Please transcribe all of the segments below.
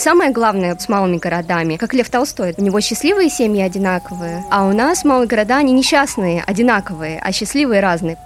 Самое главное с малыми городами, как Лев Толстой, у него счастливые семьи одинаковые, а у нас малые города, они несчастные, одинаковые, а счастливые разные.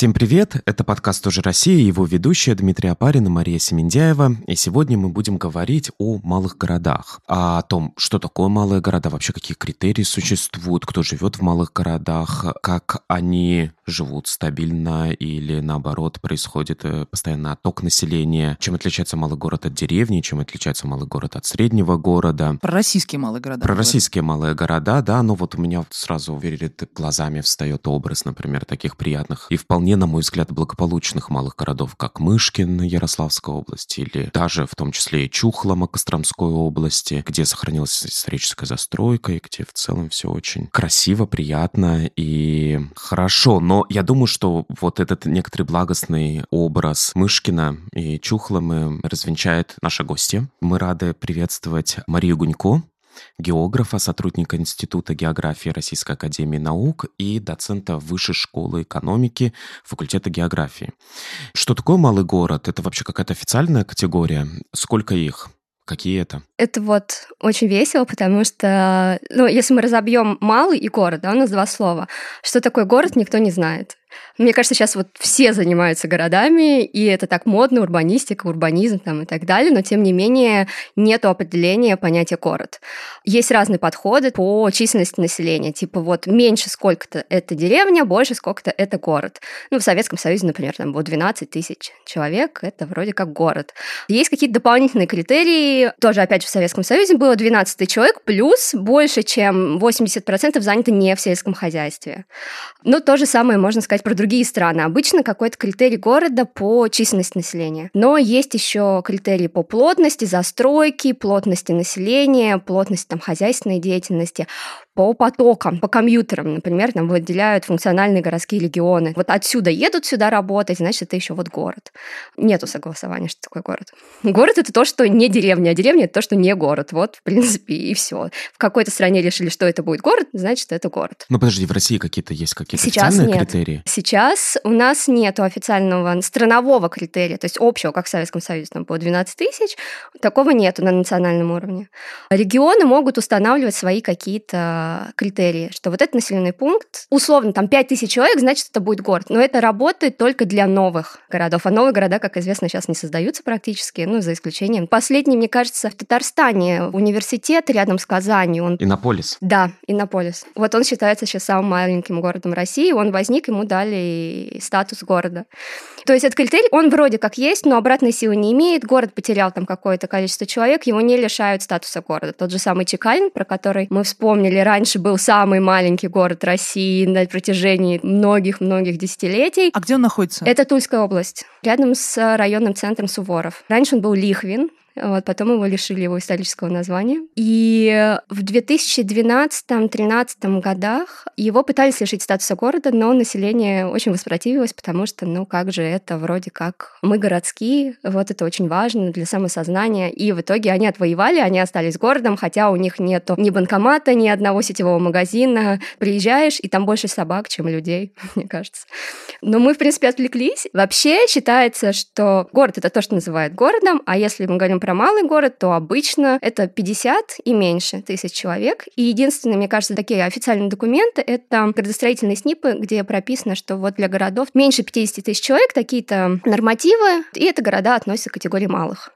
Всем привет! Это подкаст «Тоже Россия», его ведущая Дмитрий Апарин и Мария Семендяева. И сегодня мы будем говорить о малых городах, о том, что такое малые города, вообще какие критерии существуют, кто живет в малых городах, как они живут стабильно или наоборот происходит э, постоянно отток населения, чем отличается малый город от деревни, чем отличается малый город от среднего города. Про российские малые города. Про российские малые города, да, но вот у меня сразу перед глазами встает образ, например, таких приятных и вполне, на мой взгляд, благополучных малых городов, как Мышкин Ярославской области или даже в том числе и Чухлома Костромской области, где сохранилась историческая застройка и где в целом все очень красиво, приятно и хорошо, но я думаю, что вот этот некоторый благостный образ Мышкина и Чухломы развенчает наши гости. Мы рады приветствовать Марию Гунько, географа, сотрудника Института географии Российской Академии Наук и доцента Высшей школы экономики факультета географии. Что такое малый город? Это вообще какая-то официальная категория? Сколько их? Какие это? Это вот очень весело, потому что, ну, если мы разобьем малый и город, да, у нас два слова. Что такое город, никто не знает. Мне кажется, сейчас вот все занимаются городами, и это так модно, урбанистика, урбанизм там и так далее, но тем не менее нет определения понятия город. Есть разные подходы по численности населения, типа вот меньше сколько-то это деревня, больше сколько-то это город. Ну, в Советском Союзе, например, там было 12 тысяч человек, это вроде как город. Есть какие-то дополнительные критерии, тоже опять же в Советском Союзе было 12 тысяч человек, плюс больше, чем 80% заняты не в сельском хозяйстве. Но то же самое можно сказать про другие другие страны. Обычно какой-то критерий города по численности населения. Но есть еще критерии по плотности, застройки, плотности населения, плотности там, хозяйственной деятельности, по потокам, по компьютерам, например, там выделяют функциональные городские регионы. Вот отсюда едут сюда работать, значит, это еще вот город. Нету согласования, что такое город. Город — это то, что не деревня, а деревня — это то, что не город. Вот, в принципе, и все. В какой-то стране решили, что это будет город, значит, это город. Ну, подожди, в России какие-то есть какие-то Сейчас официальные нет. критерии? Сейчас у нас нет официального странового критерия, то есть общего, как в Советском Союзе, там было 12 тысяч, такого нету на национальном уровне. Регионы могут устанавливать свои какие-то критерии, что вот этот населенный пункт, условно, там 5 тысяч человек, значит, это будет город. Но это работает только для новых городов. А новые города, как известно, сейчас не создаются практически, ну, за исключением. Последний, мне кажется, в Татарстане университет рядом с Казанью. Он... Иннополис. Да, Иннополис. Вот он считается сейчас самым маленьким городом России. Он возник, ему дали статус города. То есть этот критерий, он вроде как есть, но обратной силы не имеет. Город потерял там какое-то количество человек, его не лишают статуса города. Тот же самый Чекалин, про который мы вспомнили раньше, был самый маленький город России на протяжении многих-многих десятилетий. А где он находится? Это Тульская область, рядом с районным центром Суворов. Раньше он был Лихвин, вот, потом его лишили его исторического названия. И в 2012-2013 годах его пытались лишить статуса города, но население очень воспротивилось, потому что, ну как же это вроде как мы городские, вот это очень важно для самосознания. И в итоге они отвоевали, они остались городом, хотя у них нет ни банкомата, ни одного сетевого магазина. Приезжаешь, и там больше собак, чем людей, мне кажется. Но мы, в принципе, отвлеклись. Вообще считается, что город — это то, что называют городом, а если мы говорим про малый город, то обычно это 50 и меньше тысяч человек. И единственные, мне кажется, такие официальные документы — это градостроительные СНИПы, где прописано, что вот для городов меньше 50 тысяч человек такие-то нормативы, и это города относятся к категории малых.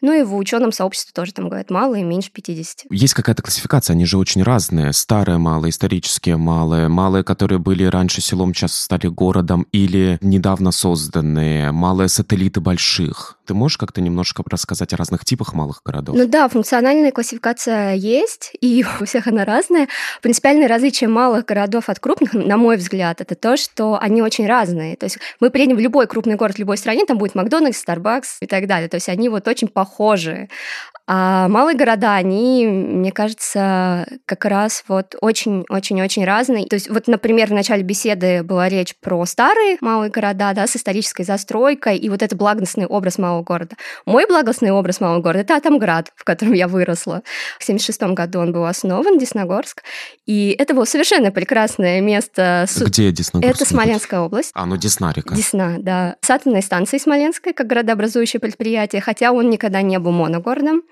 Ну и в ученом сообществе тоже там говорят малые, меньше 50. Есть какая-то классификация, они же очень разные. Старые малые, исторические малые, малые, которые были раньше селом, сейчас стали городом, или недавно созданные, малые сателлиты больших. Ты можешь как-то немножко рассказать о разных типах малых городов? Ну да, функциональная классификация есть, и у всех она разная. Принципиальное различие малых городов от крупных, на мой взгляд, это то, что они очень разные. То есть мы приедем в любой крупный город в любой стране, там будет Макдональдс, Starbucks и так далее. То есть они вот очень похожи. А малые города, они, мне кажется, как раз вот очень-очень-очень разные. То есть вот, например, в начале беседы была речь про старые малые города, да, с исторической застройкой, и вот это благостный образ малого города. Мой благостный образ малого города — это Атомград, в котором я выросла. В 76 году он был основан, Десногорск, и это было совершенно прекрасное место. Где Десногорск? Это Смоленская область. А, ну Десна река. Десна, да. С атомной станцией Смоленской, как городообразующее предприятие, хотя он никогда не был моногородом.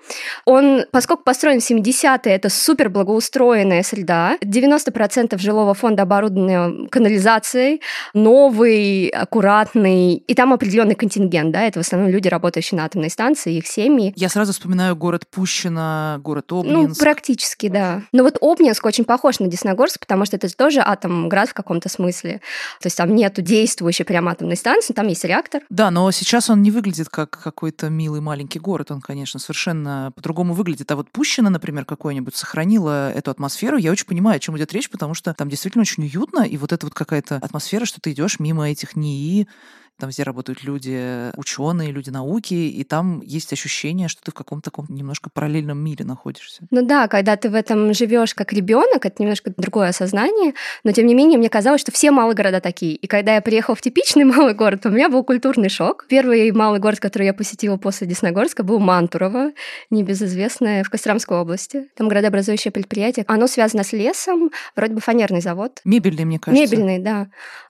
Он, поскольку построен в 70-е, это супер благоустроенная среда. 90% жилого фонда оборудованы канализацией, новый, аккуратный, и там определенный контингент, да, это в основном люди, работающие на атомной станции, их семьи. Я сразу вспоминаю город Пущино, город ну, Обнинск. Ну, практически, да. Но вот Обнинск очень похож на Десногорск, потому что это тоже атомград в каком-то смысле. То есть там нету действующей прям атомной станции, там есть реактор. Да, но сейчас он не выглядит как какой-то милый маленький город, он, конечно, совершенно по-другому выглядит. А вот Пущино, например, какое-нибудь сохранило эту атмосферу. Я очень понимаю, о чем идет речь, потому что там действительно очень уютно, и вот эта вот какая-то атмосфера, что ты идешь мимо этих НИИ, там все работают люди, ученые, люди науки, и там есть ощущение, что ты в каком-то таком немножко параллельном мире находишься. Ну да, когда ты в этом живешь как ребенок, это немножко другое осознание, но тем не менее мне казалось, что все малые города такие. И когда я приехала в типичный малый город, у меня был культурный шок. Первый малый город, который я посетила после Десногорска, был Мантурово, небезызвестное в Костромской области. Там градообразующее предприятие. Оно связано с лесом, вроде бы фанерный завод. Мебельный, мне кажется. Мебельный, да.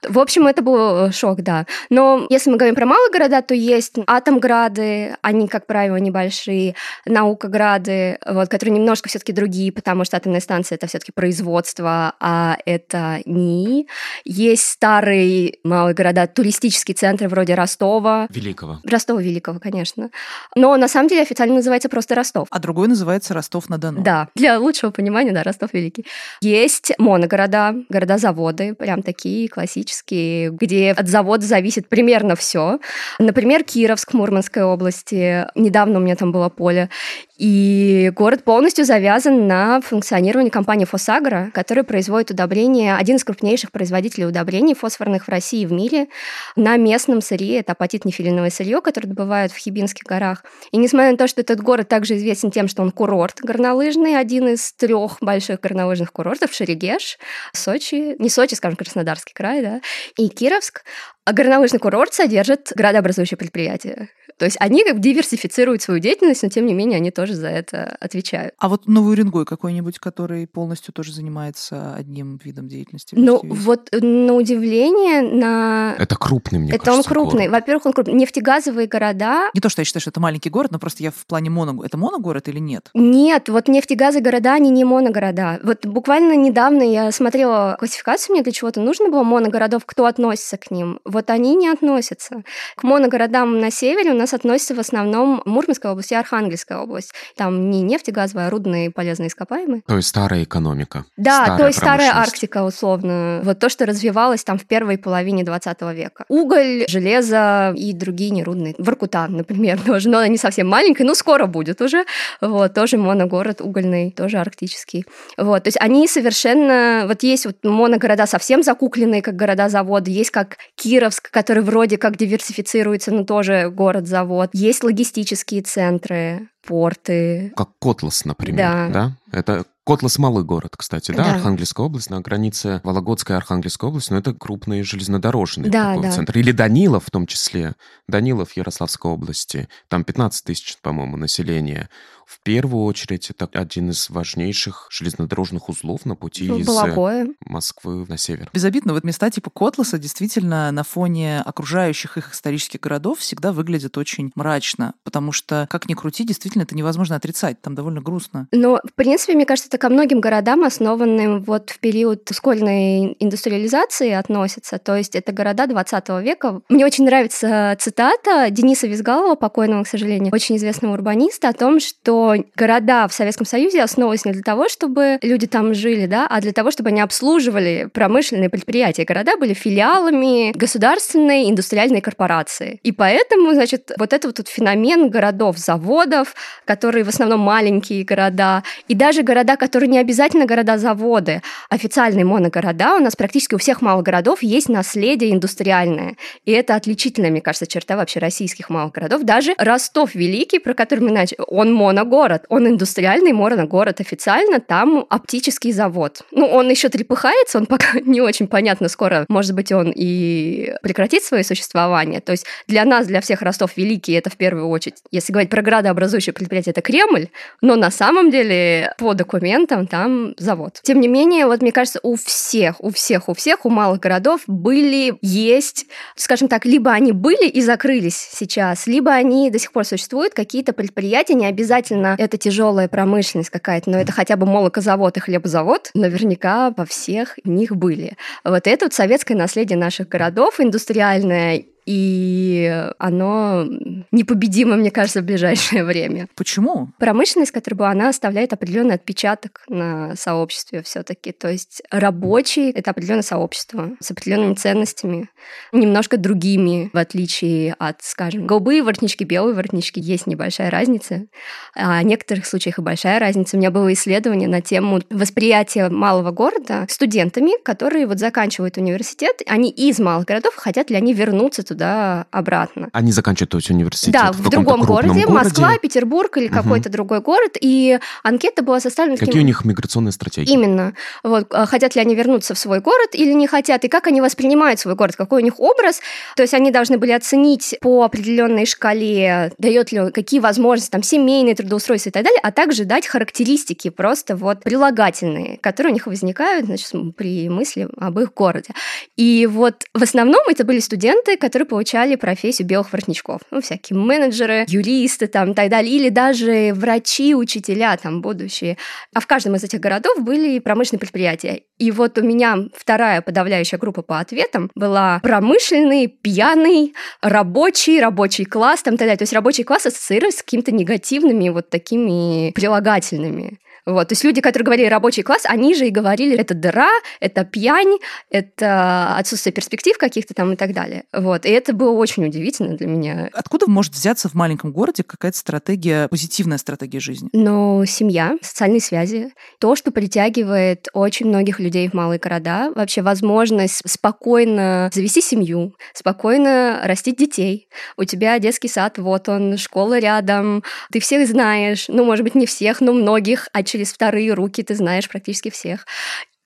В общем, это был шок, да. Но если мы говорим про малые города, то есть Атомграды, они, как правило, небольшие, Наукограды, вот, которые немножко все таки другие, потому что атомная станция — это все таки производство, а это НИИ. Есть старые малые города, туристические центры вроде Ростова. Великого. Ростова Великого, конечно. Но на самом деле официально называется просто Ростов. А другой называется Ростов-на-Дону. Да, для лучшего понимания, да, Ростов Великий. Есть моногорода, города-заводы, прям такие классические, где от завода зависит примерно примерно все. Например, Кировск Мурманской области. Недавно у меня там было поле. И город полностью завязан на функционировании компании «Фосагро», которая производит удобрения, один из крупнейших производителей удобрений фосфорных в России и в мире, на местном сырье. Это апатит-нефилиновое сырье, которое добывают в Хибинских горах. И несмотря на то, что этот город также известен тем, что он курорт горнолыжный, один из трех больших горнолыжных курортов, Шерегеш, Сочи, не Сочи, скажем, Краснодарский край, да, и Кировск, а горнолыжный курорт содержит градообразующее предприятие. То есть они как бы диверсифицируют свою деятельность, но тем не менее они тоже за это отвечают. А вот Новый Уренгой какой-нибудь, который полностью тоже занимается одним видом деятельности? Ну вот на удивление на... Это крупный, мне это кажется, он крупный. город. Во-первых, он крупный. Нефтегазовые города... Не то, что я считаю, что это маленький город, но просто я в плане моно... Это моногород или нет? Нет, вот нефтегазовые города, они не моногорода. Вот буквально недавно я смотрела классификацию, мне для чего-то нужно было моногородов, кто относится к ним. Вот они не относятся. К моногородам на севере у нас относятся в основном Мурманская область и Архангельская область. Там не нефть и газовые, а рудные полезные ископаемые. То есть старая экономика. Да, старая то есть старая. Арктика, условно. Вот то, что развивалось там в первой половине 20 века. Уголь, железо и другие нерудные. Воркута, например, тоже. Но она не совсем маленькая, но скоро будет уже. Вот, тоже моногород угольный, тоже арктический. Вот, то есть они совершенно... Вот есть вот моногорода совсем закукленные, как города-заводы, есть как Кировск, который вроде как диверсифицируется, но тоже город-завод. Есть логистические центры, порты. Как Котлас, например, Да. да? Это Котлас малый город, кстати, да? Да. Архангельская область на границе Вологодской и Архангельской области, но это крупный железнодорожный Да, такой да. центр. Или Данилов в том числе. Данилов Ярославской области. Там 15 тысяч, по-моему, населения. В первую очередь, это один из важнейших железнодорожных узлов на пути Ну, из э, Балакое. Москвы на север. Безобидно, вот места типа Котласа действительно на фоне окружающих их исторических городов всегда выглядят очень мрачно, потому что, как ни крути, действительно это невозможно отрицать, там довольно грустно. Но, в принципе, мне кажется, это ко многим городам, основанным вот в период школьной индустриализации относится. То есть это города 20 века. Мне очень нравится цитата Дениса Визгалова, покойного, к сожалению, очень известного урбаниста, о том, что города в Советском Союзе основывались не для того, чтобы люди там жили, да, а для того, чтобы они обслуживали промышленные предприятия. Города были филиалами государственной индустриальной корпорации. И поэтому, значит, вот это вот тут феномен городов-заводов, которые в основном маленькие города, и даже города, которые не обязательно города-заводы, официальные моногорода, у нас практически у всех малых городов есть наследие индустриальное. И это отличительная, мне кажется, черта вообще российских малых городов. Даже Ростов Великий, про который мы начали, он моногород, моногород. Он индустриальный моногород официально, там оптический завод. Ну, он еще трепыхается, он пока не очень понятно, скоро, может быть, он и прекратит свое существование. То есть для нас, для всех Ростов Великий, это в первую очередь, если говорить про градообразующее предприятие, это Кремль, но на самом деле по документам там завод. Тем не менее, вот мне кажется, у всех, у всех, у всех, у малых городов были, есть, скажем так, либо они были и закрылись сейчас, либо они до сих пор существуют, какие-то предприятия, не обязательно это тяжелая промышленность какая-то, но это хотя бы молокозавод и хлебозавод, наверняка во всех них были. Вот это вот советское наследие наших городов, индустриальное и оно непобедимо, мне кажется, в ближайшее время. Почему? Промышленность, которая была, она оставляет определенный отпечаток на сообществе все-таки. То есть рабочий — это определенное сообщество с определенными ценностями, немножко другими, в отличие от, скажем, голубые воротнички, белые воротнички. Есть небольшая разница. А в некоторых случаях и большая разница. У меня было исследование на тему восприятия малого города студентами, которые вот заканчивают университет, они из малых городов, хотят ли они вернуться туда туда-обратно. Они заканчивают то есть, университет Да, в, в другом городе, городе, Москва, Петербург или угу. какой-то другой город, и анкета была составлена... Какие таким... у них миграционные стратегии? Именно. Вот, а, хотят ли они вернуться в свой город или не хотят, и как они воспринимают свой город, какой у них образ. То есть они должны были оценить по определенной шкале, дает ли он, какие возможности, там, семейные трудоустройства и так далее, а также дать характеристики просто вот прилагательные, которые у них возникают, значит, при мысли об их городе. И вот в основном это были студенты, которые получали профессию белых воротничков. Ну, всякие менеджеры, юристы там и так далее, или даже врачи, учителя там будущие. А в каждом из этих городов были промышленные предприятия. И вот у меня вторая подавляющая группа по ответам была промышленный, пьяный, рабочий, рабочий класс, там и так далее. То есть рабочий класс ассоциируется с какими-то негативными вот такими прилагательными. Вот, то есть люди, которые говорили рабочий класс, они же и говорили, это дыра, это пьянь, это отсутствие перспектив каких-то там и так далее. Вот, и это было очень удивительно для меня. Откуда может взяться в маленьком городе какая-то стратегия, позитивная стратегия жизни? Ну, семья, социальные связи, то, что притягивает очень многих людей в малые города, вообще возможность спокойно завести семью, спокойно растить детей. У тебя детский сад, вот он, школа рядом, ты всех знаешь, ну, может быть, не всех, но многих, а через вторые руки ты знаешь практически всех.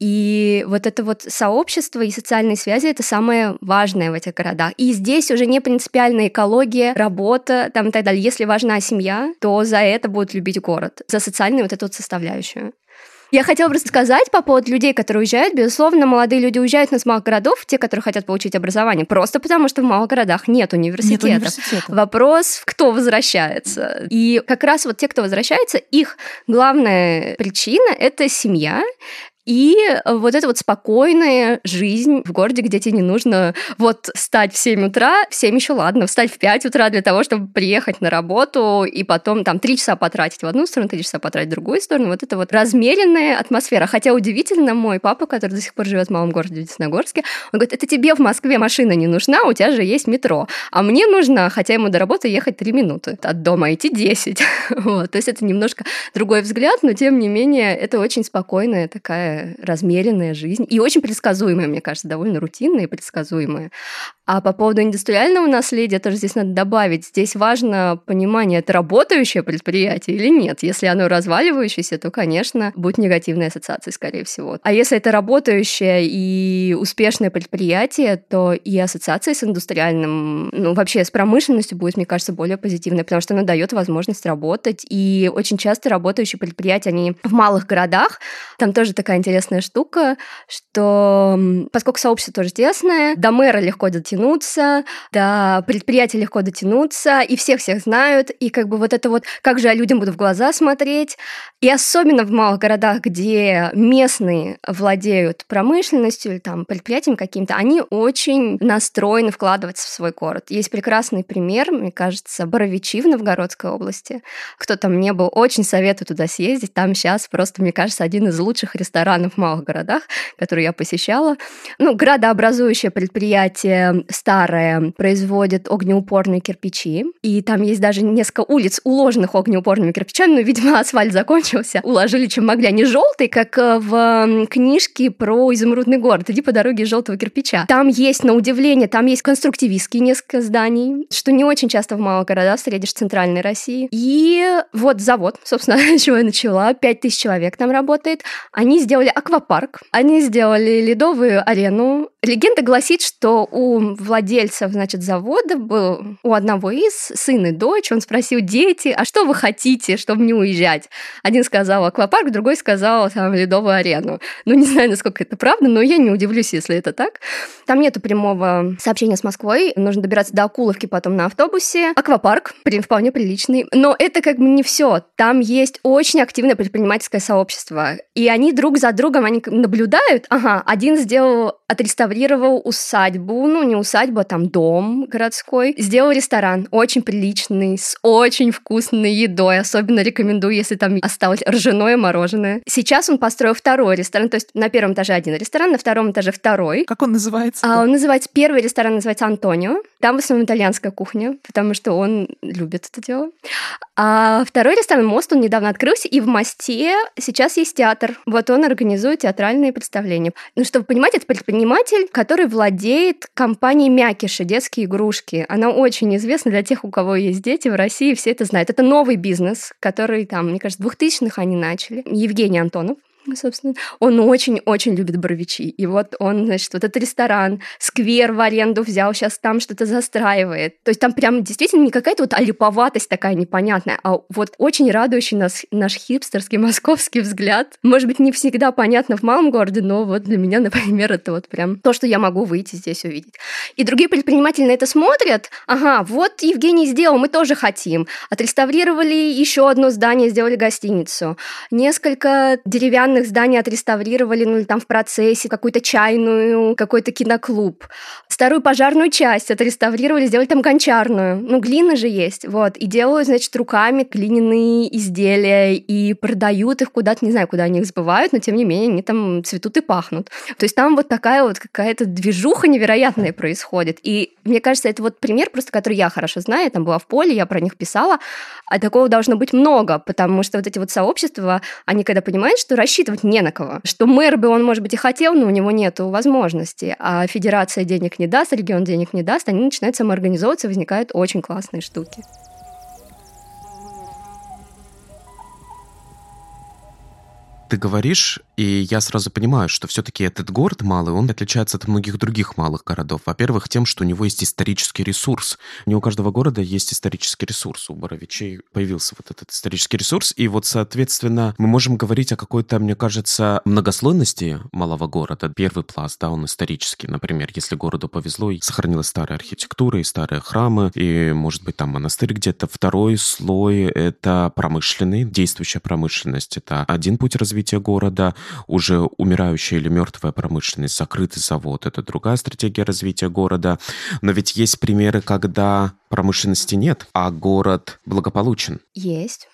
И вот это вот сообщество и социальные связи — это самое важное в этих городах. И здесь уже не принципиальная экология, работа там и так далее. Если важна семья, то за это будут любить город, за социальную вот эту вот составляющую. Я хотела просто сказать по поводу людей, которые уезжают. Безусловно, молодые люди уезжают из малых городов, те, которые хотят получить образование, просто потому что в малых городах нет университетов. Нет университета. Вопрос, кто возвращается. И как раз вот те, кто возвращается, их главная причина — это семья, и вот эта вот спокойная жизнь в городе, где тебе не нужно вот встать в 7 утра, в 7 еще ладно, встать в 5 утра для того, чтобы приехать на работу и потом там 3 часа потратить в одну сторону, 3 часа потратить в другую сторону. Вот это вот размеренная атмосфера. Хотя удивительно, мой папа, который до сих пор живет в малом городе Десногорске, он говорит, это тебе в Москве машина не нужна, у тебя же есть метро. А мне нужно, хотя ему до работы ехать 3 минуты, от дома идти 10. вот. То есть это немножко другой взгляд, но тем не менее это очень спокойная такая размеренная жизнь и очень предсказуемая, мне кажется, довольно рутинная и предсказуемая. А по поводу индустриального наследия тоже здесь надо добавить. Здесь важно понимание, это работающее предприятие или нет. Если оно разваливающееся, то, конечно, будет негативная ассоциация, скорее всего. А если это работающее и успешное предприятие, то и ассоциация с индустриальным, ну, вообще с промышленностью будет, мне кажется, более позитивной, потому что она дает возможность работать. И очень часто работающие предприятия, они в малых городах, там тоже такая интересная штука, что поскольку сообщество тоже тесное, до мэра легко дотянуться, дотянуться, до предприятия легко дотянуться, и всех-всех знают, и как бы вот это вот, как же я людям буду в глаза смотреть, и особенно в малых городах, где местные владеют промышленностью или там предприятием каким-то, они очень настроены вкладываться в свой город. Есть прекрасный пример, мне кажется, Боровичи в Новгородской области. Кто там не был, очень советую туда съездить. Там сейчас просто, мне кажется, один из лучших ресторанов в малых городах, который я посещала. Ну, градообразующее предприятие старое, производит огнеупорные кирпичи, и там есть даже несколько улиц, уложенных огнеупорными кирпичами, но, видимо, асфальт закончился. Уложили, чем могли. Они желтые, как э, в книжке про изумрудный город. Иди по дороге желтого кирпича. Там есть, на удивление, там есть конструктивистские несколько зданий, что не очень часто в малых городах встретишь в центральной России. И вот завод, собственно, чего я начала. Пять тысяч человек там работает. Они сделали аквапарк, они сделали ледовую арену. Легенда гласит, что у владельцев, значит, завода был у одного из сын и дочь. Он спросил, дети, а что вы хотите, чтобы не уезжать? Один сказал аквапарк, другой сказал там ледовую арену. Ну, не знаю, насколько это правда, но я не удивлюсь, если это так. Там нету прямого сообщения с Москвой. Нужно добираться до Акуловки потом на автобусе. Аквапарк, вполне приличный. Но это как бы не все. Там есть очень активное предпринимательское сообщество. И они друг за другом, они наблюдают. Ага, один сделал, отреставрировал усадьбу, ну не усадьба, там дом городской. Сделал ресторан, очень приличный, с очень вкусной едой. Особенно рекомендую, если там осталось ржаное мороженое. Сейчас он построил второй ресторан, то есть на первом этаже один ресторан, на втором этаже второй. Как он называется? А он называется, первый ресторан называется Антонио. Там в основном итальянская кухня, потому что он любит это дело. А второй ресторан «Мост», он недавно открылся, и в «Мосте» сейчас есть театр. Вот он организует театральные представления. Ну, чтобы понимать, это предприниматель, который владеет компанией «Мякиши», детские игрушки. Она очень известна для тех, у кого есть дети в России, все это знают. Это новый бизнес, который там, мне кажется, в 2000-х они начали. Евгений Антонов, собственно, он очень-очень любит Боровичи. И вот он, значит, вот этот ресторан, сквер в аренду взял, сейчас там что-то застраивает. То есть там прям действительно не какая-то вот алиповатость такая непонятная, а вот очень радующий нас наш хипстерский московский взгляд. Может быть, не всегда понятно в малом городе, но вот для меня, например, это вот прям то, что я могу выйти здесь увидеть. И другие предприниматели на это смотрят. Ага, вот Евгений сделал, мы тоже хотим. Отреставрировали еще одно здание, сделали гостиницу. Несколько деревянных деревянных зданий отреставрировали, ну, там в процессе, какую-то чайную, какой-то киноклуб. Старую пожарную часть отреставрировали, сделали там гончарную. Ну, глина же есть, вот. И делают, значит, руками глиняные изделия и продают их куда-то, не знаю, куда они их сбывают, но тем не менее они там цветут и пахнут. То есть там вот такая вот какая-то движуха невероятная происходит. И мне кажется, это вот пример просто, который я хорошо знаю, я там была в поле, я про них писала, а такого должно быть много, потому что вот эти вот сообщества, они когда понимают, что рассчитывать не на кого. Что мэр бы он, может быть, и хотел, но у него нет возможности, а федерация денег не даст, регион денег не даст, они начинают самоорганизовываться, возникают очень классные штуки. Ты говоришь, и я сразу понимаю, что все-таки этот город малый, он отличается от многих других малых городов. Во-первых, тем, что у него есть исторический ресурс. Не у каждого города есть исторический ресурс. У Боровичей появился вот этот исторический ресурс. И вот, соответственно, мы можем говорить о какой-то, мне кажется, многослойности малого города. Первый пласт, да, он исторический. Например, если городу повезло, и сохранилась старая архитектура и старые храмы, и, может быть, там монастырь где-то. Второй слой — это промышленный, действующая промышленность. Это один путь развития развития города, уже умирающая или мертвая промышленность, закрытый завод, это другая стратегия развития города. Но ведь есть примеры, когда промышленности нет, а город благополучен. Есть.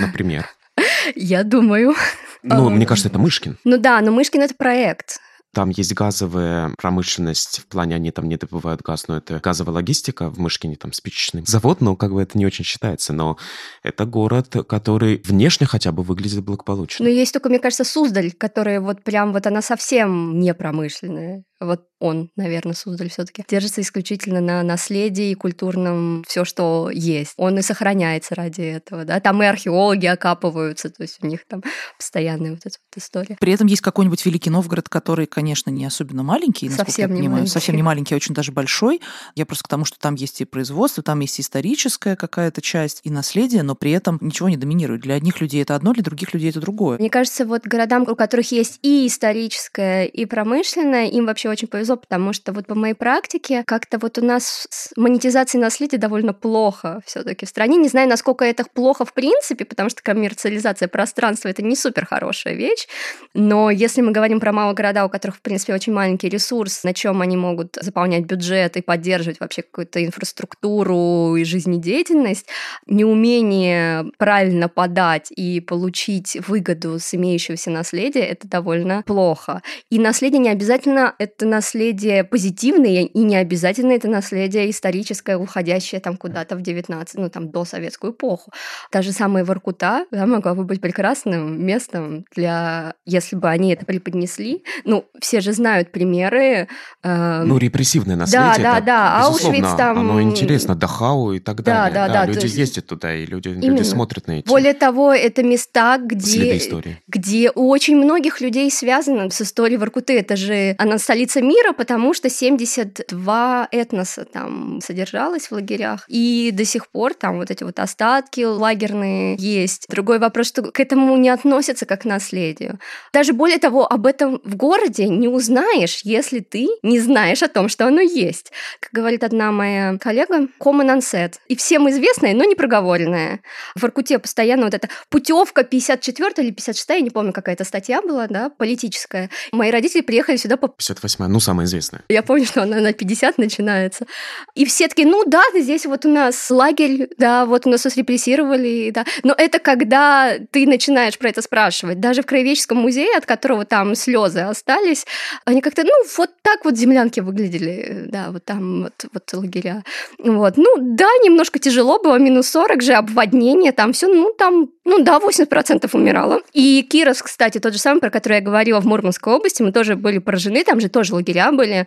Например. Я думаю. Ну, мне кажется, это Мышкин. Ну да, но Мышкин — это проект. Там есть газовая промышленность, в плане они там не добывают газ, но это газовая логистика, в Мышкине там спичечный завод, но как бы это не очень считается, но это город, который внешне хотя бы выглядит благополучно. Но есть только, мне кажется, Суздаль, которая вот прям вот она совсем не промышленная вот он, наверное, Суздаль все-таки держится исключительно на наследии и культурном все, что есть. Он и сохраняется ради этого, да. Там и археологи окапываются, то есть у них там постоянная вот эта вот история. При этом есть какой-нибудь Великий Новгород, который, конечно, не особенно маленький, совсем я не понимаю, маленький. совсем не маленький, а очень даже большой. Я просто к тому, что там есть и производство, там есть историческая какая-то часть, и наследие, но при этом ничего не доминирует. Для одних людей это одно, для других людей это другое. Мне кажется, вот городам, у которых есть и историческое, и промышленное, им вообще очень повезло, потому что вот по моей практике как-то вот у нас с монетизацией наследия довольно плохо все таки в стране. Не знаю, насколько это плохо в принципе, потому что коммерциализация пространства — это не супер хорошая вещь. Но если мы говорим про малые города, у которых, в принципе, очень маленький ресурс, на чем они могут заполнять бюджет и поддерживать вообще какую-то инфраструктуру и жизнедеятельность, неумение правильно подать и получить выгоду с имеющегося наследия — это довольно плохо. И наследие не обязательно — это это наследие позитивное, и не обязательно это наследие историческое, уходящее там куда-то в 19, ну там до советскую эпоху. Та же самая Воркута да, могла бы быть прекрасным местом для, если бы они это преподнесли. Ну, все же знают примеры. Э... Ну, репрессивное наследие. Да, да, да. Аушвиц там... Оно интересно, Дахау и так да, далее. Да, да, да. да. Люди есть... ездят туда, и люди, люди смотрят на эти... Более того, это места, где, где у очень многих людей связано с историей Воркуты. Это же она столица мира, потому что 72 этноса там содержалось в лагерях. И до сих пор там вот эти вот остатки лагерные есть. Другой вопрос, что к этому не относятся как к наследию. Даже более того, об этом в городе не узнаешь, если ты не знаешь о том, что оно есть. Как говорит одна моя коллега, common unsaid. И всем известное, но не проговоренное. В Воркуте постоянно вот эта путевка 54 или 56, я не помню, какая-то статья была, да, политическая. Мои родители приехали сюда по... 58 ну, самая известная. Я помню, что она на 50 начинается. И все такие, ну да, здесь вот у нас лагерь, да, вот у нас нас репрессировали, да. Но это когда ты начинаешь про это спрашивать. Даже в Краеведческом музее, от которого там слезы остались, они как-то, ну, вот так вот землянки выглядели, да, вот там вот, вот лагеря. Вот. Ну, да, немножко тяжело было, минус 40 же, обводнение, там все, ну, там, ну, да, 80% умирало. И Кировск, кстати, тот же самый, про который я говорила в Мурманской области, мы тоже были поражены, там же тоже лагеря были.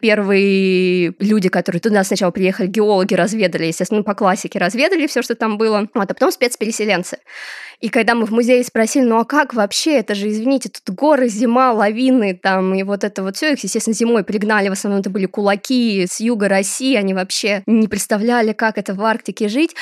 Первые люди, которые туда сначала приехали, геологи разведали, естественно, по классике разведали все, что там было, вот, а потом спецпереселенцы. И когда мы в музее спросили, ну а как вообще, это же, извините, тут горы, зима, лавины, там, и вот это вот все, их, естественно, зимой пригнали, в основном это были кулаки с юга России, они вообще не представляли, как это в Арктике жить.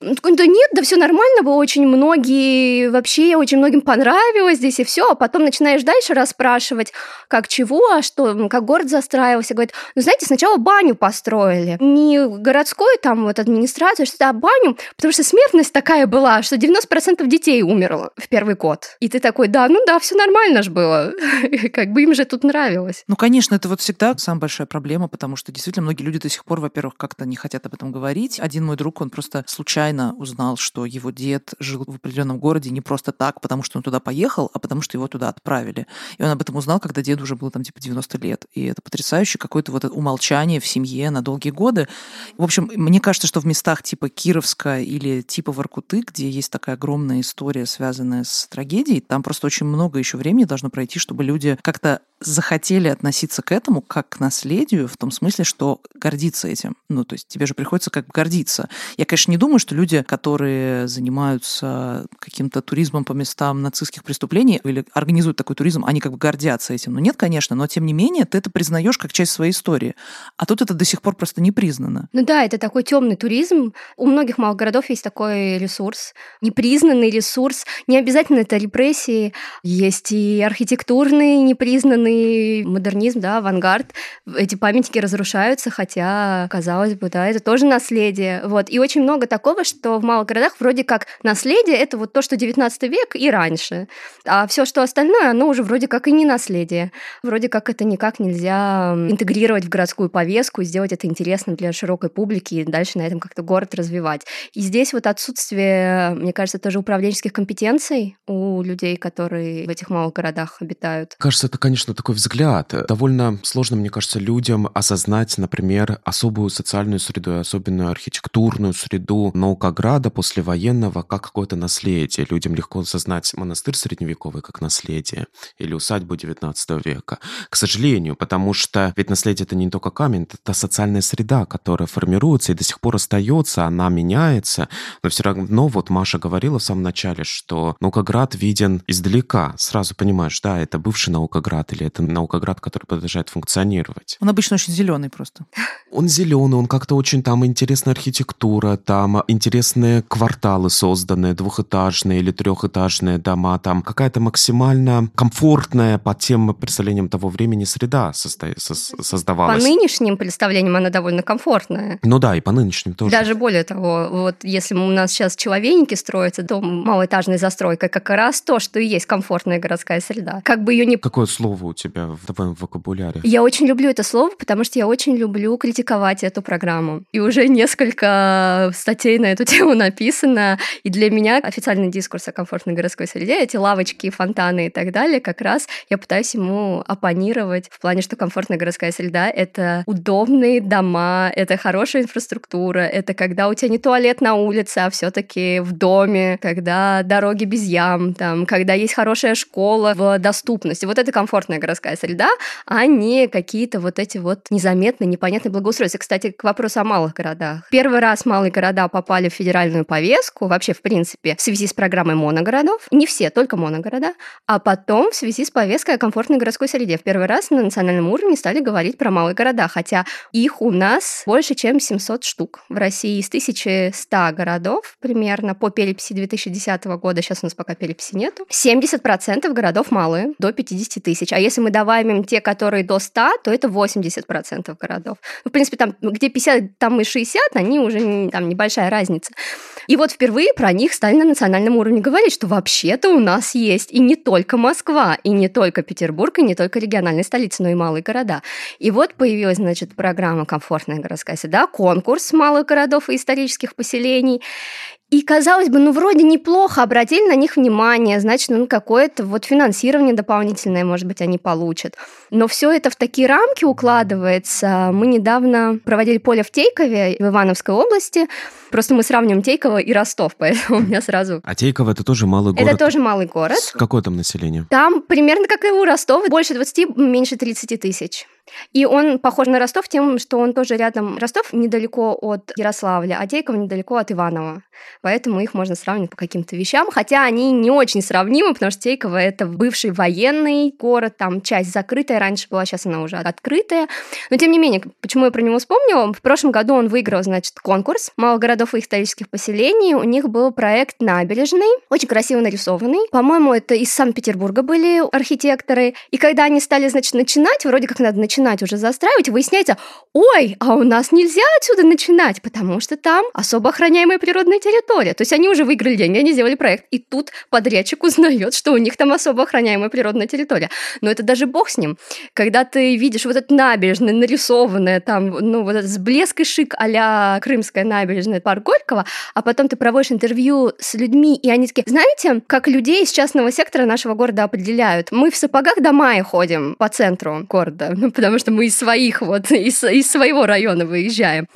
Ну, да нет, да все нормально было, очень многие, вообще очень многим понравилось здесь и все, а потом начинаешь дальше расспрашивать, как чего, а что, как город застраивался, говорит, ну знаете, сначала баню построили, не городской там вот администрация, что-то, а баню, потому что смертность такая была, что 90% детей умерло в первый год. И ты такой, да, ну да, все нормально же было, как бы им же тут нравилось. Ну, конечно, это вот всегда самая большая проблема, потому что действительно многие люди до сих пор, во-первых, как-то не хотят об этом говорить. Один мой друг, он просто случайно случайно узнал, что его дед жил в определенном городе не просто так, потому что он туда поехал, а потому что его туда отправили. И он об этом узнал, когда деду уже было там типа 90 лет. И это потрясающе, какое-то вот умолчание в семье на долгие годы. В общем, мне кажется, что в местах типа Кировска или типа Воркуты, где есть такая огромная история, связанная с трагедией, там просто очень много еще времени должно пройти, чтобы люди как-то захотели относиться к этому как к наследию, в том смысле, что гордиться этим. Ну, то есть тебе же приходится как бы гордиться. Я, конечно, не думаю, что люди, которые занимаются каким-то туризмом по местам нацистских преступлений или организуют такой туризм, они как бы гордятся этим. Ну, нет, конечно, но тем не менее ты это признаешь как часть своей истории. А тут это до сих пор просто не признано. Ну да, это такой темный туризм. У многих малых городов есть такой ресурс, непризнанный ресурс. Не обязательно это репрессии. Есть и архитектурные непризнанные современный модернизм, да, авангард, эти памятники разрушаются, хотя, казалось бы, да, это тоже наследие. Вот. И очень много такого, что в малых городах вроде как наследие — это вот то, что 19 век и раньше. А все, что остальное, оно уже вроде как и не наследие. Вроде как это никак нельзя интегрировать в городскую повестку, сделать это интересным для широкой публики и дальше на этом как-то город развивать. И здесь вот отсутствие, мне кажется, тоже управленческих компетенций у людей, которые в этих малых городах обитают. Кажется, это, конечно, такой взгляд. Довольно сложно, мне кажется, людям осознать, например, особую социальную среду, особенную архитектурную среду Наукограда послевоенного как какое-то наследие. Людям легко осознать монастырь средневековый как наследие или усадьбу XIX века. К сожалению, потому что ведь наследие это не только камень, это социальная среда, которая формируется и до сих пор остается, она меняется, но все равно вот Маша говорила в самом начале, что Наукоград виден издалека. Сразу понимаешь, да, это бывший Наукоград или это наукоград, который продолжает функционировать. Он обычно очень зеленый просто. Он зеленый, он как-то очень там интересная архитектура, там интересные кварталы созданные, двухэтажные или трехэтажные дома, там какая-то максимально комфортная по тем представлениям того времени среда созда- создавалась. По нынешним представлениям она довольно комфортная. Ну да, и по нынешним тоже. Даже более того, вот если у нас сейчас человейники строятся, дом малоэтажной застройкой, как раз то, что и есть комфортная городская среда. Как бы ее не... Какое слово у тебя в твоем вокабуляре? Я очень люблю это слово, потому что я очень люблю критиковать эту программу. И уже несколько статей на эту тему написано, и для меня официальный дискурс о комфортной городской среде, эти лавочки, фонтаны и так далее, как раз я пытаюсь ему оппонировать в плане, что комфортная городская среда — это удобные дома, это хорошая инфраструктура, это когда у тебя не туалет на улице, а все таки в доме, когда дороги без ям, там, когда есть хорошая школа в доступности. Вот это комфортная городская среда, а не какие-то вот эти вот незаметные, непонятные благоустройства. Кстати, к вопросу о малых городах. Первый раз малые города попали в федеральную повестку, вообще, в принципе, в связи с программой моногородов. Не все, только моногорода. А потом в связи с повесткой о комфортной городской среде. В первый раз на национальном уровне стали говорить про малые города, хотя их у нас больше, чем 700 штук. В России из 1100 городов примерно по переписи 2010 года, сейчас у нас пока переписи нету, 70% городов малые, до 50 тысяч. А если мы добавим те, которые до 100, то это 80% городов. Ну, в принципе, там, где 50, там и 60, они уже там небольшая разница. И вот впервые про них стали на национальном уровне говорить, что вообще-то у нас есть и не только Москва, и не только Петербург, и не только региональные столицы, но и малые города. И вот появилась, значит, программа «Комфортная городская среда», конкурс малых городов и исторических поселений. И, казалось бы, ну, вроде неплохо, обратили на них внимание, значит, ну, какое-то вот финансирование дополнительное, может быть, они получат. Но все это в такие рамки укладывается. Мы недавно проводили поле в Тейкове в Ивановской области. Просто мы сравниваем Тейково и Ростов, поэтому у меня сразу... А Тейково — это тоже малый город? Это тоже малый город. Какое там население? Там примерно как и у Ростова, больше 20, меньше 30 тысяч. И он похож на Ростов тем, что он тоже рядом. Ростов недалеко от Ярославля, а Дейково недалеко от Иванова. Поэтому их можно сравнивать по каким-то вещам, хотя они не очень сравнимы, потому что Тейково — это бывший военный город, там часть закрытая раньше была, сейчас она уже открытая. Но тем не менее, почему я про него вспомнила? В прошлом году он выиграл, значит, конкурс малых городов и исторических поселений. У них был проект «Набережный», очень красиво нарисованный. По-моему, это из Санкт-Петербурга были архитекторы. И когда они стали, значит, начинать, вроде как надо начинать начинать уже застраивать, выясняется, ой, а у нас нельзя отсюда начинать, потому что там особо охраняемая природная территория. То есть они уже выиграли деньги, они сделали проект, и тут подрядчик узнает, что у них там особо охраняемая природная территория. Но это даже бог с ним. Когда ты видишь вот это набережная, нарисованная там, ну, вот этот с блеск и шик а Крымская набережная, парк Горького, а потом ты проводишь интервью с людьми, и они такие, знаете, как людей из частного сектора нашего города определяют? Мы в сапогах до мая ходим по центру города, ну, потому потому что мы из своих вот, из, из своего района выезжаем.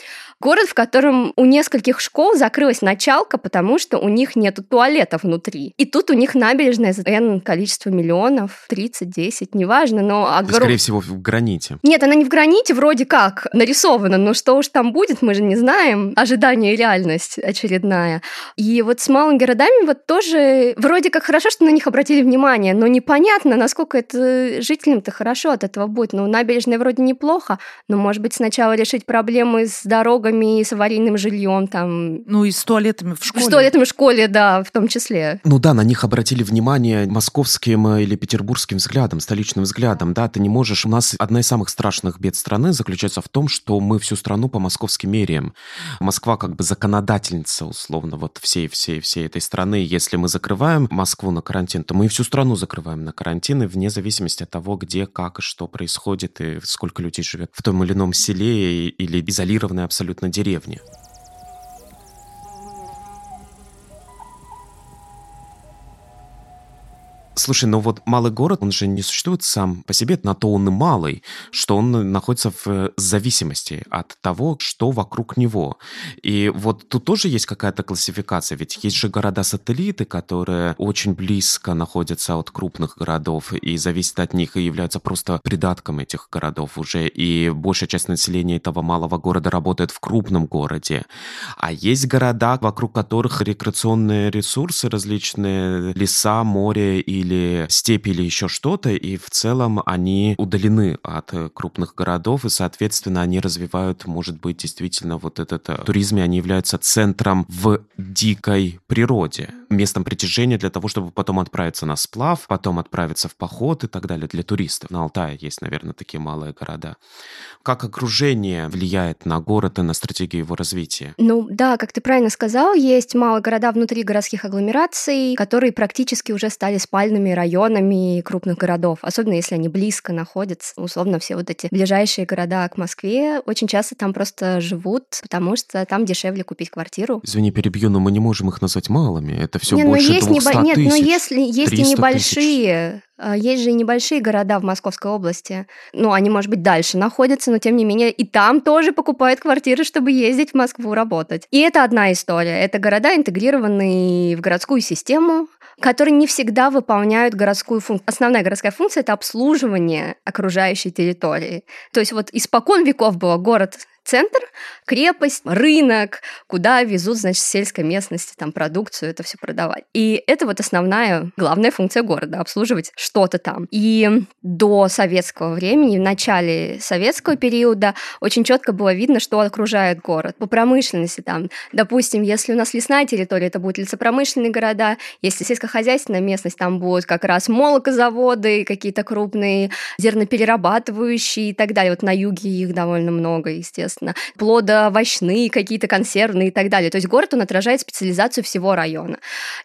Город, в котором у нескольких школ закрылась началка, потому что у них нет туалета внутри. И тут у них набережная за N количество миллионов, 30, 10, неважно, но... Огром... Скорее всего, в граните. Нет, она не в граните, вроде как нарисована, но что уж там будет, мы же не знаем. Ожидание и реальность очередная. И вот с малыми городами вот тоже вроде как хорошо, что на них обратили внимание, но непонятно, насколько это жителям-то хорошо от этого будет. Ну, набережная вроде неплохо, но, может быть, сначала решить проблемы с дорогами дорогами, с аварийным жильем там. Ну и с туалетами в школе. С туалетами в школе, да, в том числе. Ну да, на них обратили внимание московским э, или петербургским взглядом, столичным взглядом, да, ты не можешь... У нас одна из самых страшных бед страны заключается в том, что мы всю страну по московским меряем. Москва как бы законодательница, условно, вот всей, всей, всей этой страны. Если мы закрываем Москву на карантин, то мы и всю страну закрываем на карантин, и вне зависимости от того, где, как и что происходит, и сколько людей живет в том или ином селе или изолированной абсолютно абсолютно деревне. Слушай, ну вот малый город, он же не существует сам по себе, на то он и малый, что он находится в э, зависимости от того, что вокруг него. И вот тут тоже есть какая-то классификация, ведь есть же города-сателлиты, которые очень близко находятся от крупных городов и зависят от них и являются просто придатком этих городов уже, и большая часть населения этого малого города работает в крупном городе. А есть города, вокруг которых рекреационные ресурсы различные, леса, море и или степи, или еще что-то, и в целом они удалены от э, крупных городов, и, соответственно, они развивают, может быть, действительно вот этот э, туризм, и они являются центром в дикой природе, местом притяжения для того, чтобы потом отправиться на сплав, потом отправиться в поход и так далее для туристов. На Алтае есть, наверное, такие малые города. Как окружение влияет на город и на стратегию его развития? Ну да, как ты правильно сказал, есть малые города внутри городских агломераций, которые практически уже стали спальными метрополитенными районами крупных городов, особенно если они близко находятся. Условно, все вот эти ближайшие города к Москве очень часто там просто живут, потому что там дешевле купить квартиру. Извини, перебью, но мы не можем их назвать малыми. Это все не, больше есть 200 небо... Нет, тысяч. но если есть и 300 небольшие, а, есть же и небольшие города в Московской области. Ну, они, может быть, дальше находятся, но тем не менее и там тоже покупают квартиры, чтобы ездить в Москву работать. И это одна история. Это города, интегрированные в городскую систему, которые не всегда выполняют городскую функцию. Основная городская функция — это обслуживание окружающей территории. То есть вот испокон веков был город центр, крепость, рынок, куда везут, значит, с сельской местности там продукцию, это все продавать. И это вот основная, главная функция города — обслуживать что-то там. И до советского времени, в начале советского периода очень четко было видно, что окружает город. По промышленности там, допустим, если у нас лесная территория, это будут лесопромышленные города, если сельскохозяйственная местность, там будут как раз молокозаводы, какие-то крупные зерноперерабатывающие и так далее. Вот на юге их довольно много, естественно естественно, плодоовощные, какие-то консервные и так далее. То есть город, он отражает специализацию всего района.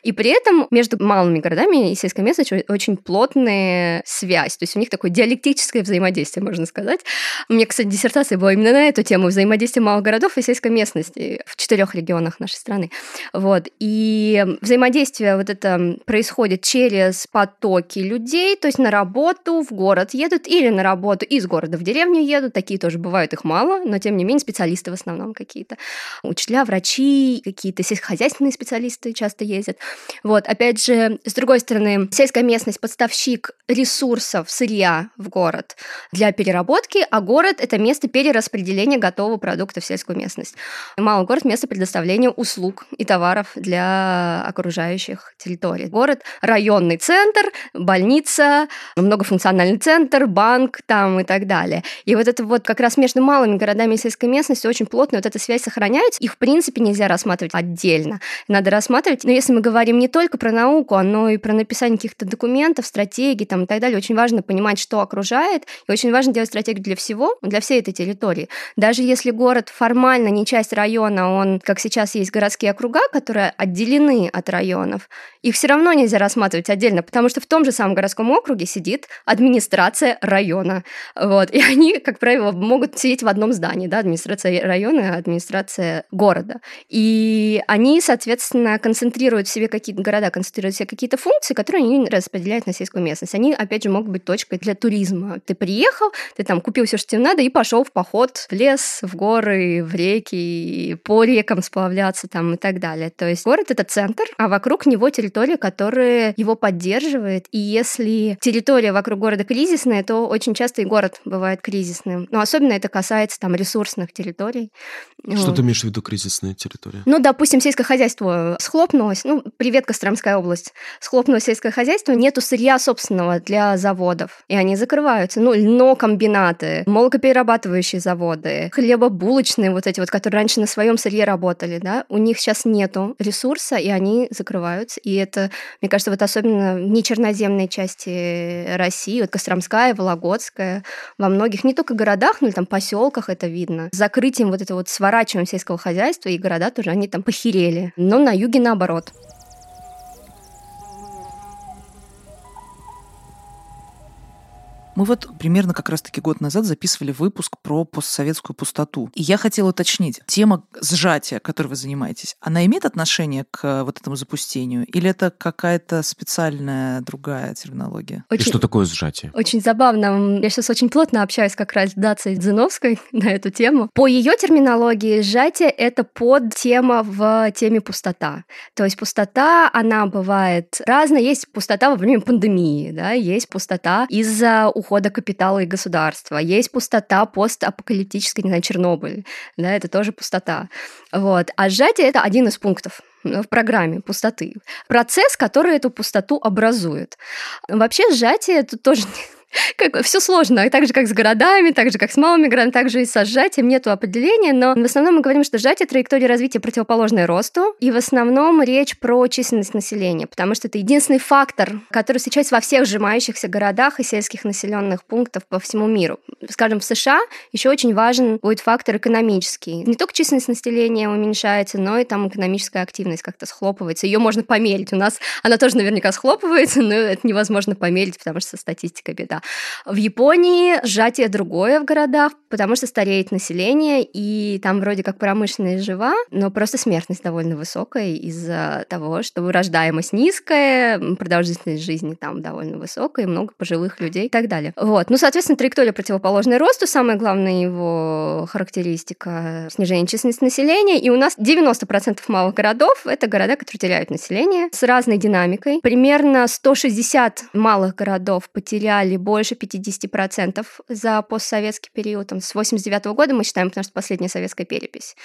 И при этом между малыми городами и сельской местностью очень плотная связь. То есть у них такое диалектическое взаимодействие, можно сказать. У меня, кстати, диссертация была именно на эту тему взаимодействия малых городов и сельской местности в четырех регионах нашей страны. Вот. И взаимодействие вот это происходит через потоки людей, то есть на работу в город едут или на работу из города в деревню едут. Такие тоже бывают, их мало, но тем не менее специалисты в основном какие-то. Учителя, врачи, какие-то сельскохозяйственные специалисты часто ездят. Вот, опять же, с другой стороны, сельская местность – поставщик ресурсов, сырья в город для переработки, а город – это место перераспределения готового продукта в сельскую местность. Малый город – место предоставления услуг и товаров для окружающих территорий. Город – районный центр, больница, многофункциональный центр, банк там и так далее. И вот это вот как раз между малыми городами и сельской местности очень плотно вот эта связь сохраняется. Их, в принципе, нельзя рассматривать отдельно. Надо рассматривать, но если мы говорим не только про науку, но и про написание каких-то документов, стратегий там, и так далее, очень важно понимать, что окружает, и очень важно делать стратегию для всего, для всей этой территории. Даже если город формально не часть района, он, как сейчас есть городские округа, которые отделены от районов, их все равно нельзя рассматривать отдельно, потому что в том же самом городском округе сидит администрация района. Вот. И они, как правило, могут сидеть в одном здании, да, администрация района, администрация города. И они, соответственно, концентрируют в себе какие-то города, концентрируют в себе какие-то функции, которые они распределяют на сельскую местность. Они, опять же, могут быть точкой для туризма. Ты приехал, ты там купил все, что тебе надо, и пошел в поход в лес, в горы, в реки, по рекам сплавляться там и так далее. То есть город — это центр, а вокруг него территория, которая его поддерживает. И если территория вокруг города кризисная, то очень часто и город бывает кризисным. Но особенно это касается там ресурсных территорий. Что Вот. ты имеешь в виду кризисная территория? Ну, допустим, сельское хозяйство схлопнулось, ну, привет, Костромская область, схлопнулось сельское хозяйство, нету сырья собственного для заводов, и они закрываются. Ну, льнокомбинаты, молокоперерабатывающие заводы, хлебобулочные вот эти вот, которые раньше на своем сырье работали, да, у них сейчас нету ресурса, и они закрываются. И это, мне кажется, вот особенно в нечерноземной части России, вот Костромская, Вологодская, во многих, не только городах, но и там поселках это видно. С закрытием вот этого вот сворачиваем сельского хозяйства, и города тоже, они там похерели. Но на юге наоборот. Мы вот примерно как раз-таки год назад записывали выпуск про постсоветскую пустоту. И я хотела уточнить, тема сжатия, которой вы занимаетесь, она имеет отношение к э, вот этому запустению? Или это какая-то специальная другая терминология? И что такое сжатие? Очень забавно. Я сейчас очень плотно общаюсь как раз с Дацией Дзиновской на эту тему. По ее терминологии, сжатие — это под тема в теме пустота. То есть пустота, она бывает разная. Есть пустота во время пандемии, да, есть пустота из-за ухода капитала и государства, есть пустота постапокалиптическая, не знаю, Чернобыль, да, это тоже пустота. Вот. А сжатие — это один из пунктов в программе пустоты. Процесс, который эту пустоту образует. Вообще сжатие это тоже как, все сложно, так же, как с городами, так же, как с малыми городами, так же и со сжатием, нету определения, но в основном мы говорим, что сжатие траектории развития противоположной росту, и в основном речь про численность населения, потому что это единственный фактор, который встречается во всех сжимающихся городах и сельских населенных пунктов по всему миру. Скажем, в США еще очень важен будет фактор экономический. Не только численность населения уменьшается, но и там экономическая активность как-то схлопывается. Ее можно померить. У нас она тоже наверняка схлопывается, но это невозможно померить, потому что статистика беда. В Японии сжатие другое в городах, потому что стареет население, и там вроде как промышленность жива, но просто смертность довольно высокая из-за того, что рождаемость низкая, продолжительность жизни там довольно высокая, много пожилых людей и так далее. Вот. Ну, соответственно, траектория противоположная росту, самая главная его характеристика — снижение численности населения, и у нас 90% малых городов — это города, которые теряют население с разной динамикой. Примерно 160 малых городов потеряли больше 50% за постсоветский период. Там, с 89 года мы считаем, потому что последняя советская перепись.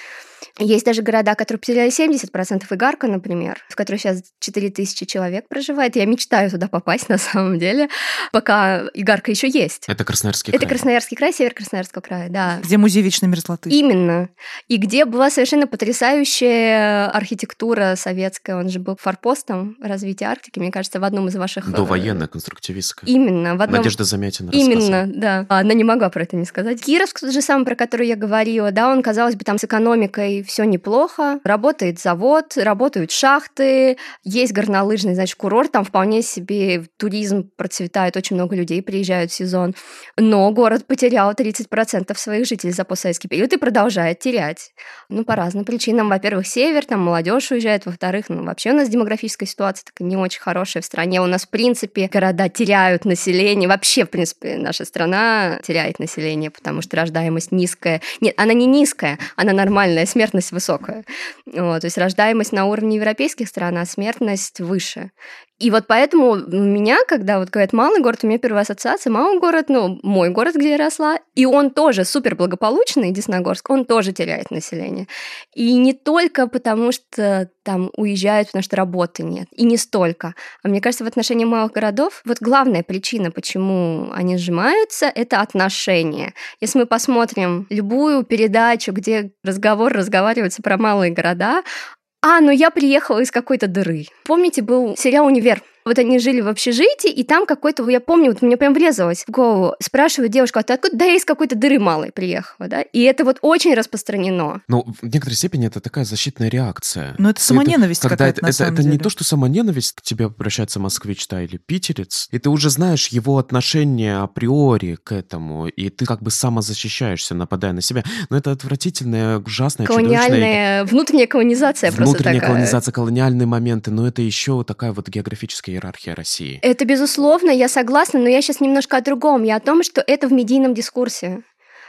Есть даже города, которые потеряли 70%. Игарка, например, в которой сейчас 4000 человек проживает. Я мечтаю туда попасть, на самом деле, пока Игарка еще есть. Это Красноярский край. Это Красноярский край, север Красноярского края, да. Где музей вечной мерзлоты. Именно. И где была совершенно потрясающая архитектура советская. Он же был форпостом развития Арктики, мне кажется, в одном из ваших... До военная, конструктивистская. Именно. В одном... Надежда Замятина Именно, да. Она не могла про это не сказать. Кировск, тот же самый, про который я говорила, да, он, казалось бы, там с экономикой все неплохо. Работает завод, работают шахты, есть горнолыжный, значит, курорт, там вполне себе туризм процветает, очень много людей приезжают в сезон. Но город потерял 30% своих жителей за постсоветский период и продолжает терять. Ну, по разным причинам. Во-первых, север, там молодежь уезжает, во-вторых, ну, вообще у нас демографическая ситуация такая не очень хорошая в стране. У нас, в принципе, города теряют население. Вообще, в принципе, наша страна теряет население, потому что рождаемость низкая. Нет, она не низкая, она нормальная, смертность высокая. Вот, то есть рождаемость на уровне европейских стран, а смертность выше. И вот поэтому у меня, когда вот говорят малый город, у меня первая ассоциация малый город, ну, мой город, где я росла, и он тоже супер благополучный, Десногорск, он тоже теряет население. И не только потому, что там уезжают, потому что работы нет, и не столько. А мне кажется, в отношении малых городов вот главная причина, почему они сжимаются, это отношения. Если мы посмотрим любую передачу, где разговор разговаривается про малые города, а, ну я приехала из какой-то дыры. Помните, был сериал «Универ»? Вот они жили в общежитии, и там какой-то, я помню, вот мне прям врезалось в голову. Спрашивает девушку, а ты откуда? Да, я из какой-то дыры малой приехала, да? И это вот очень распространено. Ну, в некоторой степени это такая защитная реакция. Но это самоненависть это, какая-то, это, на это, самом это деле. не то, что самоненависть, к тебе обращается москвич, да, или питерец, и ты уже знаешь его отношение априори к этому, и ты как бы самозащищаешься, нападая на себя. Но это отвратительная, ужасная, чудовищная... Колониальная, внутренняя колонизация просто Внутренняя такая. колонизация, колониальные моменты, но это еще такая вот географическая иерархия России. Это безусловно, я согласна, но я сейчас немножко о другом. Я о том, что это в медийном дискурсе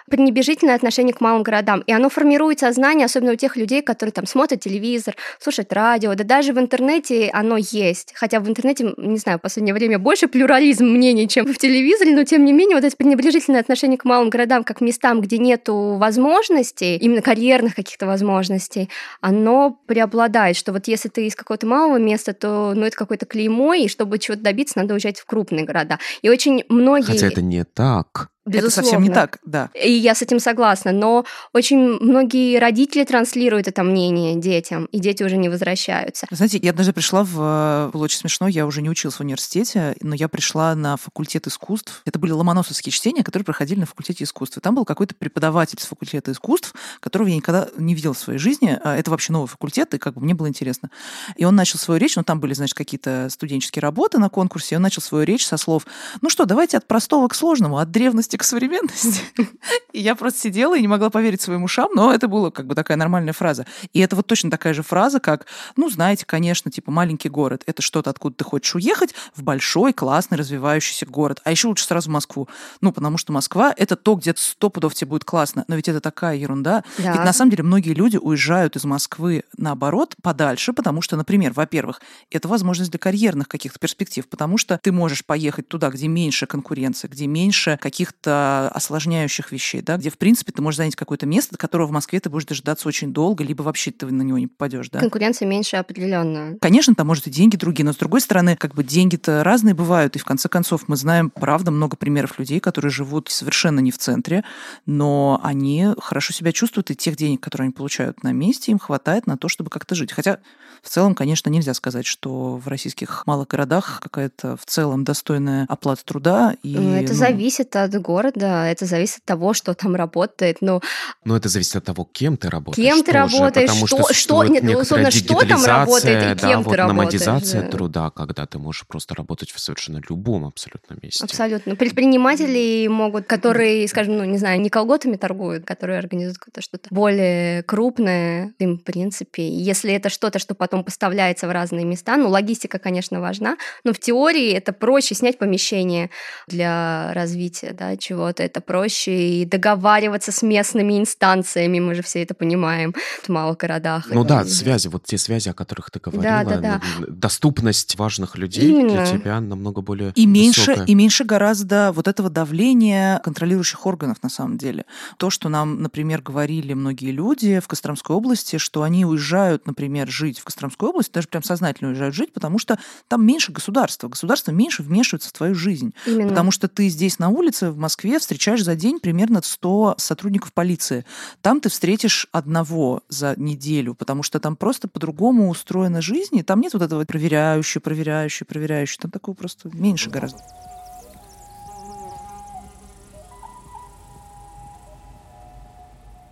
пренебрежительное отношение к малым городам. И оно формирует сознание, особенно у тех людей, которые там смотрят телевизор, слушают радио, да даже в интернете оно есть. Хотя в интернете, не знаю, в последнее время больше плюрализм мнений, чем в телевизоре, но тем не менее вот это пренебрежительное отношение к малым городам, как местам, где нету возможностей, именно карьерных каких-то возможностей, оно преобладает, что вот если ты из какого-то малого места, то ну, это какое-то клеймо, и чтобы чего-то добиться, надо уезжать в крупные города. И очень многие... Хотя это не так. Безусловно. Это совсем не так, да. И я с этим согласна, но очень многие родители транслируют это мнение детям, и дети уже не возвращаются. Знаете, я даже пришла в... Было очень смешно, я уже не училась в университете, но я пришла на факультет искусств. Это были ломоносовские чтения, которые проходили на факультете искусств. И там был какой-то преподаватель с факультета искусств, которого я никогда не видела в своей жизни. А Это вообще новый факультет, и как бы мне было интересно. И он начал свою речь, ну там были, значит, какие-то студенческие работы на конкурсе, и он начал свою речь со слов, ну что, давайте от простого к сложному, от древности к современности. И я просто сидела и не могла поверить своим ушам, но это была как бы такая нормальная фраза. И это вот точно такая же фраза, как, ну, знаете, конечно, типа маленький город, это что-то, откуда ты хочешь уехать, в большой, классный, развивающийся город. А еще лучше сразу в Москву. Ну, потому что Москва — это то, где сто пудов тебе будет классно. Но ведь это такая ерунда. Да. Ведь на самом деле многие люди уезжают из Москвы, наоборот, подальше, потому что, например, во-первых, это возможность для карьерных каких-то перспектив, потому что ты можешь поехать туда, где меньше конкуренции, где меньше каких-то каких-то осложняющих вещей, да, где, в принципе, ты можешь занять какое-то место, до которого в Москве ты будешь дожидаться очень долго, либо вообще ты на него не попадешь, да. Конкуренция меньше определенно. Конечно, там, может, и деньги другие, но, с другой стороны, как бы деньги-то разные бывают, и, в конце концов, мы знаем, правда, много примеров людей, которые живут совершенно не в центре, но они хорошо себя чувствуют, и тех денег, которые они получают на месте, им хватает на то, чтобы как-то жить. Хотя в целом, конечно, нельзя сказать, что в российских малых городах какая-то в целом достойная оплата труда. И, Ну, Это ну, зависит от города, это зависит от того, что там работает. Ну, Но это зависит от того, кем ты работаешь. Кем ты тоже, работаешь, потому что- что, что- нет, ну, условно, что там работает и кем да, ты вот работаешь, да. труда, когда ты можешь просто работать в совершенно любом абсолютно месте. Абсолютно. Предприниматели могут, которые, скажем, ну, не знаю, не колготами торгуют, которые организуют какое-то что-то более крупное, им, в принципе, если это что-то, что потом поставляется в разные места, ну, логистика, конечно, важна, но в теории это проще снять помещение для развития, да, чего-то, это проще и договариваться с местными инстанциями, мы же все это понимаем в малых городах. Ну да, связи, вот те связи, о которых ты говорила, да, да. н- доступность важных людей для Именно. тебя намного более И меньше, высокая. и меньше гораздо вот этого давления контролирующих органов на самом деле. То, что нам, например, говорили многие люди в Костромской области, что они уезжают, например, жить в Костромской области, даже прям сознательно уезжают жить, потому что там меньше государства. Государство меньше вмешивается в твою жизнь. Именно. Потому что ты здесь на улице в Москве встречаешь за день примерно 100 сотрудников полиции. Там ты встретишь одного за неделю, потому что там просто по-другому устроена жизнь, и там нет вот этого проверяющего, проверяющего, проверяющего. Там такого просто меньше гораздо.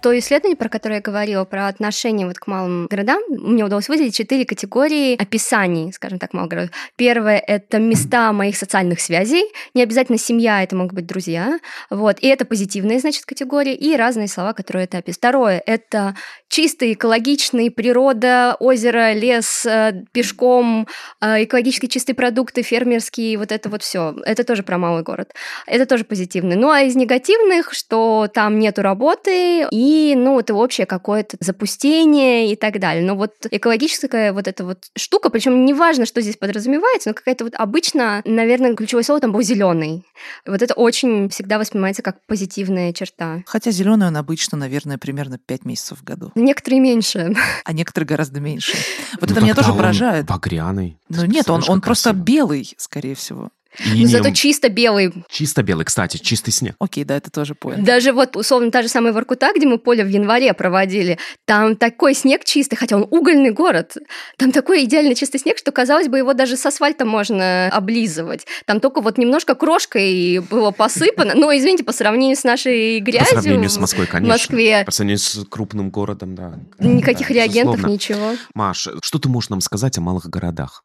То исследование, про которое я говорила, про отношение вот к малым городам, мне удалось выделить четыре категории описаний, скажем так, малых городов. Первое — это места моих социальных связей. Не обязательно семья, это могут быть друзья. Вот. И это позитивные, значит, категории, и разные слова, которые это описывают. Второе — это чистый, экологичный, природа, озеро, лес, э, пешком, э, экологически чистые продукты, фермерские, вот это вот все. Это тоже про малый город. Это тоже позитивный. Ну а из негативных, что там нету работы и, ну, это общее какое-то запустение и так далее. Но вот экологическая вот эта вот штука, причем неважно, что здесь подразумевается, но какая-то вот обычно, наверное, ключевое слово там был зеленый. Вот это очень всегда воспринимается как позитивная черта. Хотя зеленый он обычно, наверное, примерно 5 месяцев в году, Некоторые меньше. а некоторые гораздо меньше. Вот Ну, это меня тоже поражает. Багряный. Ну нет, он, он просто белый, скорее всего. Но Инем. зато чисто белый. Чисто белый, кстати, чистый снег. Окей, да, это тоже понял. Даже вот, условно, та же самая Воркута, где мы поле в январе проводили, там такой снег чистый, хотя он угольный город. Там такой идеально чистый снег, что, казалось бы, его даже с асфальтом можно облизывать. Там только вот немножко крошкой было посыпано. Но, извините, по сравнению с нашей грязью... По сравнению с Москвой, в конечно. Москве По сравнению с крупным городом, да. никаких Да, реагентов, безусловно. ничего. Маш, что ты можешь нам сказать о малых городах?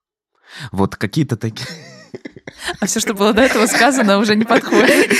Вот какие-то такие... А все, что было до этого сказано, уже не подходит.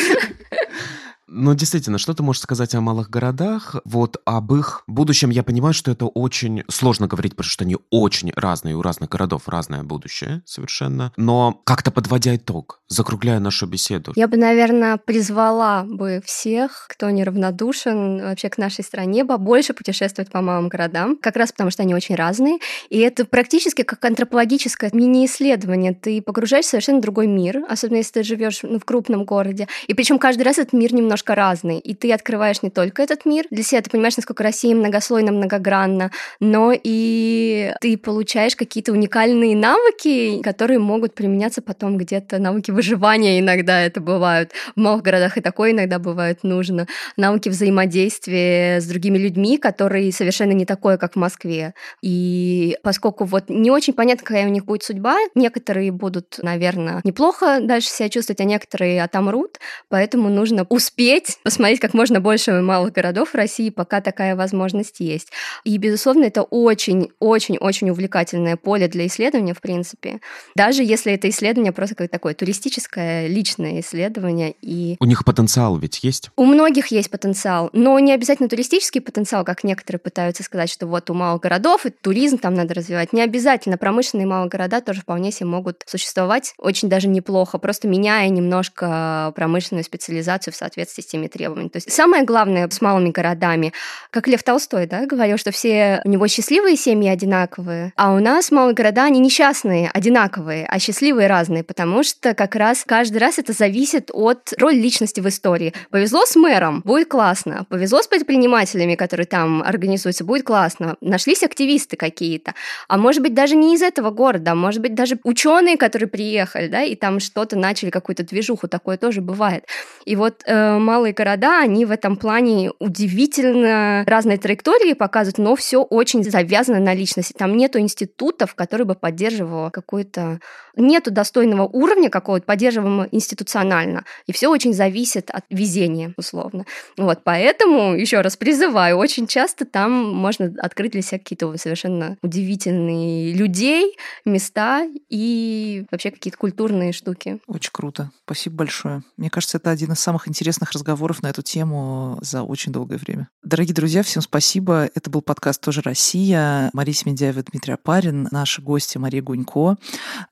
Ну, действительно, что ты можешь сказать о малых городах? Вот об их будущем я понимаю, что это очень сложно говорить, потому что они очень разные, у разных городов разное будущее совершенно. Но как-то подводя итог, закругляя нашу беседу, Я бы, наверное, призвала бы всех, кто неравнодушен вообще к нашей стране, побольше путешествовать по малым городам, как раз потому, что они очень разные. И это практически как антропологическое мини-исследование. Ты погружаешься в совершенно другой мир, особенно если ты живешь ну, в крупном городе. И причем каждый раз этот мир немножко разный. И ты открываешь не только этот мир для себя, ты понимаешь, насколько Россия многослойна, многогранна, но и ты получаешь какие-то уникальные навыки, которые могут применяться потом где-то. Навыки выживания иногда это бывают. В малых городах и такое иногда бывает нужно. Навыки взаимодействия с другими людьми, которые совершенно не такое, как в Москве. И поскольку вот не очень понятно, какая у них будет судьба, некоторые будут, наверное, неплохо дальше себя чувствовать, а некоторые отомрут, поэтому нужно успеть посмотреть как можно больше малых городов в России, пока такая возможность есть. И, безусловно, это очень-очень-очень увлекательное поле для исследования, в принципе. Даже если это исследование просто как такое туристическое, личное исследование. И у них потенциал ведь есть? у многих есть потенциал, но не обязательно туристический потенциал, как некоторые пытаются сказать, что вот у малых городов и туризм там надо развивать. Не обязательно. Промышленные малые города тоже вполне себе могут существовать очень даже неплохо, просто меняя немножко промышленную специализацию в соответствии с теми требованиями. То есть самое главное с малыми городами, как Лев Толстой, да, говорил, что все у него счастливые семьи одинаковые, а у нас малые города, они несчастные, одинаковые, а счастливые разные, потому что как раз каждый раз это зависит от роли личности в истории. Повезло с мэром, будет классно. Повезло с предпринимателями, которые там организуются, будет классно. Нашлись активисты какие-то. А может быть, даже не из этого города, а может быть, даже ученые, которые приехали, да, и там что-то начали, какую-то движуху, такое тоже бывает. И вот э, малые города, они в этом плане удивительно разные траектории показывают, но все очень завязано на личности. Там нету институтов, которые бы поддерживало какой-то... Нету достойного уровня какого-то поддерживаемого институционально. И все очень зависит от везения, условно. Вот, поэтому, еще раз призываю, очень часто там можно открыть для себя какие-то совершенно удивительные людей, места и вообще какие-то культурные штуки. Очень круто. Спасибо большое. Мне кажется, это один из самых интересных разговоров на эту тему за очень долгое время. Дорогие друзья, всем спасибо. Это был подкаст «Тоже Россия». Мария Семендяева, Дмитрий Апарин, наши гости Мария Гунько.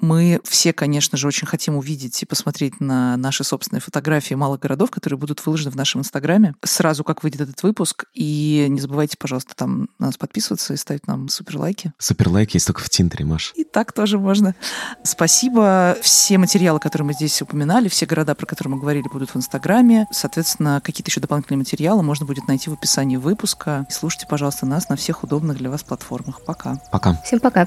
Мы все, конечно же, очень хотим увидеть и посмотреть на наши собственные фотографии малых городов, которые будут выложены в нашем Инстаграме сразу, как выйдет этот выпуск. И не забывайте, пожалуйста, там на нас подписываться и ставить нам супер лайки. Супер лайки есть только в Тиндере, Маш. И так тоже можно. Спасибо. Все материалы, которые мы здесь упоминали, все города, про которые мы говорили, будут в Инстаграме. Соответственно, какие-то еще дополнительные материалы можно будет найти в описании выпуска. И слушайте, пожалуйста, нас на всех удобных для вас платформах. Пока. Пока. Всем пока.